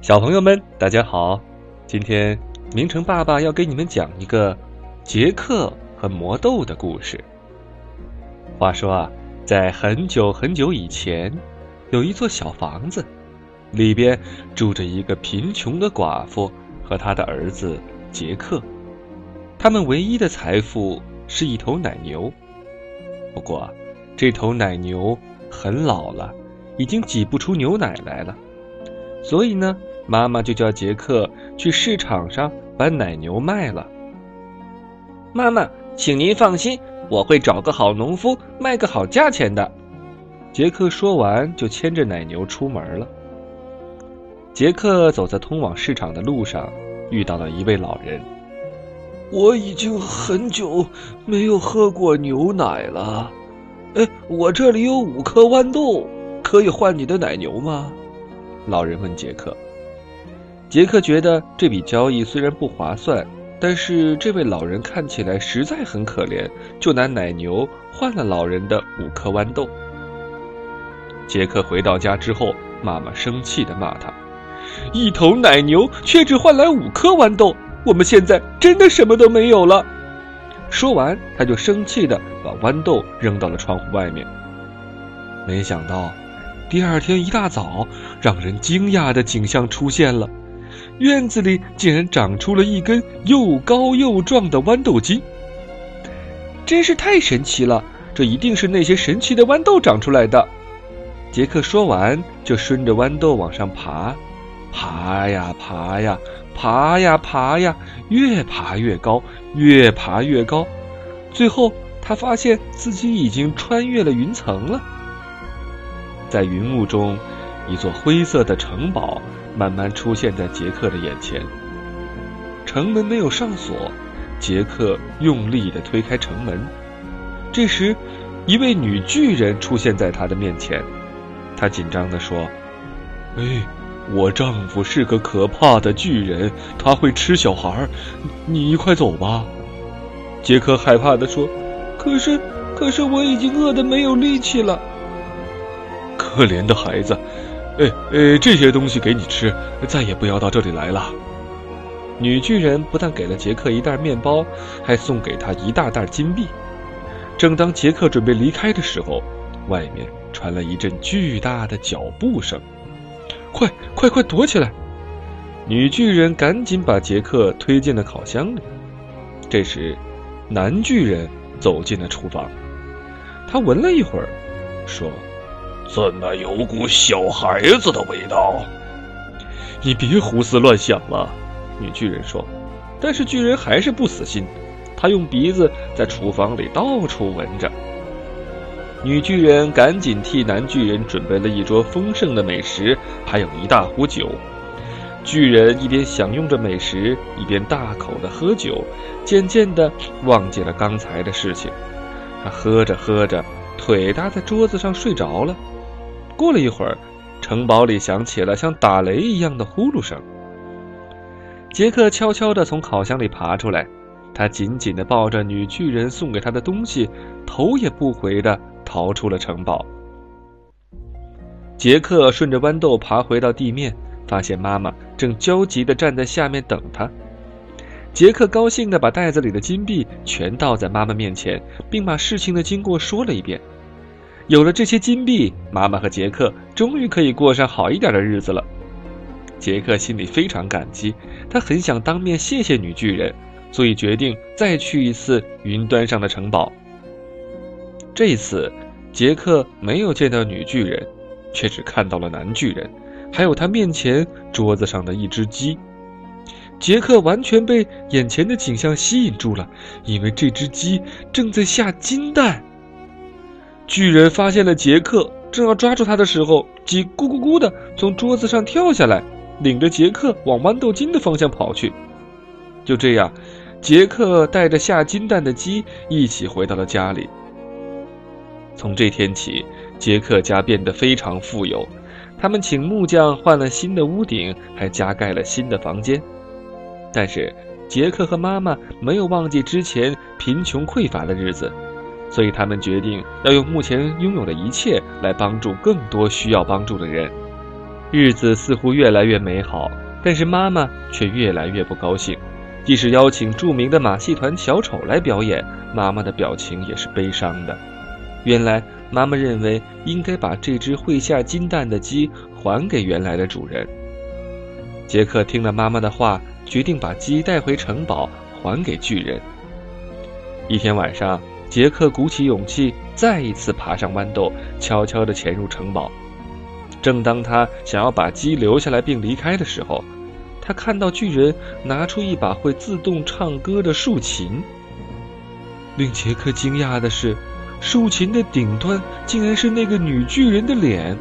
小朋友们，大家好！今天明成爸爸要给你们讲一个杰克和魔豆的故事。话说啊，在很久很久以前，有一座小房子，里边住着一个贫穷的寡妇和他的儿子杰克。他们唯一的财富是一头奶牛。不过，这头奶牛很老了，已经挤不出牛奶来了。所以呢，妈妈就叫杰克去市场上把奶牛卖了。妈妈，请您放心，我会找个好农夫卖个好价钱的。杰克说完，就牵着奶牛出门了。杰克走在通往市场的路上，遇到了一位老人。我已经很久没有喝过牛奶了。哎，我这里有五颗豌豆，可以换你的奶牛吗？老人问杰克。杰克觉得这笔交易虽然不划算，但是这位老人看起来实在很可怜，就拿奶牛换了老人的五颗豌豆。杰克回到家之后，妈妈生气的骂他：“一头奶牛却只换来五颗豌豆，我们现在真的什么都没有了。”说完，他就生气的把豌豆扔到了窗户外面。没想到。第二天一大早，让人惊讶的景象出现了，院子里竟然长出了一根又高又壮的豌豆茎。真是太神奇了！这一定是那些神奇的豌豆长出来的。杰克说完，就顺着豌豆往上爬，爬呀爬呀，爬呀爬呀，越爬越高，越爬越高。最后，他发现自己已经穿越了云层了。在云雾中，一座灰色的城堡慢慢出现在杰克的眼前。城门没有上锁，杰克用力的推开城门。这时，一位女巨人出现在他的面前。他紧张的说：“哎，我丈夫是个可怕的巨人，他会吃小孩儿你快走吧。”杰克害怕的说：“可是，可是我已经饿得没有力气了。”可怜的孩子，哎哎，这些东西给你吃，再也不要到这里来了。女巨人不但给了杰克一袋面包，还送给他一大袋金币。正当杰克准备离开的时候，外面传来一阵巨大的脚步声，快快快躲起来！女巨人赶紧把杰克推进了烤箱里。这时，男巨人走进了厨房，他闻了一会儿，说。怎么有股小孩子的味道？你别胡思乱想了，女巨人说。但是巨人还是不死心，他用鼻子在厨房里到处闻着。女巨人赶紧替男巨人准备了一桌丰盛的美食，还有一大壶酒。巨人一边享用着美食，一边大口的喝酒，渐渐的忘记了刚才的事情。他喝着喝着，腿搭在桌子上睡着了。过了一会儿，城堡里响起了像打雷一样的呼噜声。杰克悄悄地从烤箱里爬出来，他紧紧地抱着女巨人送给他的东西，头也不回地逃出了城堡。杰克顺着豌豆爬回到地面，发现妈妈正焦急地站在下面等他。杰克高兴地把袋子里的金币全倒在妈妈面前，并把事情的经过说了一遍。有了这些金币，妈妈和杰克终于可以过上好一点的日子了。杰克心里非常感激，他很想当面谢谢女巨人，所以决定再去一次云端上的城堡。这次，杰克没有见到女巨人，却只看到了男巨人，还有他面前桌子上的一只鸡。杰克完全被眼前的景象吸引住了，因为这只鸡正在下金蛋。巨人发现了杰克，正要抓住他的时候，鸡咕咕咕的从桌子上跳下来，领着杰克往豌豆金的方向跑去。就这样，杰克带着下金蛋的鸡一起回到了家里。从这天起，杰克家变得非常富有，他们请木匠换了新的屋顶，还加盖了新的房间。但是，杰克和妈妈没有忘记之前贫穷匮乏的日子。所以他们决定要用目前拥有的一切来帮助更多需要帮助的人。日子似乎越来越美好，但是妈妈却越来越不高兴。即使邀请著名的马戏团小丑来表演，妈妈的表情也是悲伤的。原来，妈妈认为应该把这只会下金蛋的鸡还给原来的主人。杰克听了妈妈的话，决定把鸡带回城堡还给巨人。一天晚上，杰克鼓起勇气，再一次爬上豌豆，悄悄地潜入城堡。正当他想要把鸡留下来并离开的时候，他看到巨人拿出一把会自动唱歌的竖琴。令杰克惊讶的是，竖琴的顶端竟然是那个女巨人的脸。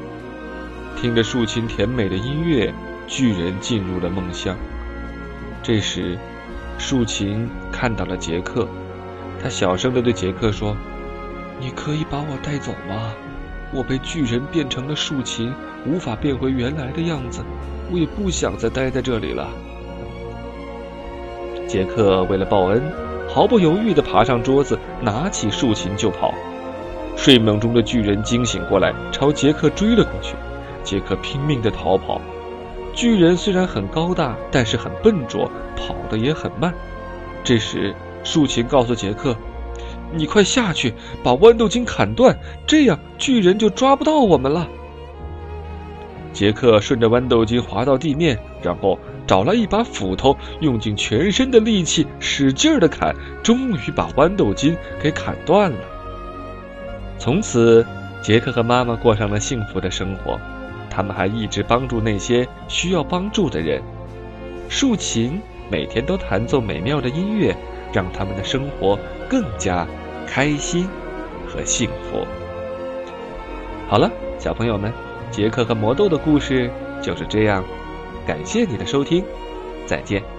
听着竖琴甜美的音乐，巨人进入了梦乡。这时，竖琴看到了杰克，他小声地对杰克说：“你可以把我带走吗？我被巨人变成了竖琴，无法变回原来的样子。”我也不想再待在这里了。杰克为了报恩，毫不犹豫地爬上桌子，拿起竖琴就跑。睡梦中的巨人惊醒过来，朝杰克追了过去。杰克拼命地逃跑。巨人虽然很高大，但是很笨拙，跑得也很慢。这时，竖琴告诉杰克：“你快下去，把豌豆茎砍断，这样巨人就抓不到我们了。”杰克顺着豌豆茎滑到地面，然后找了一把斧头，用尽全身的力气使劲儿的砍，终于把豌豆茎给砍断了。从此，杰克和妈妈过上了幸福的生活。他们还一直帮助那些需要帮助的人。竖琴每天都弹奏美妙的音乐，让他们的生活更加开心和幸福。好了，小朋友们。杰克和魔豆的故事就是这样，感谢你的收听，再见。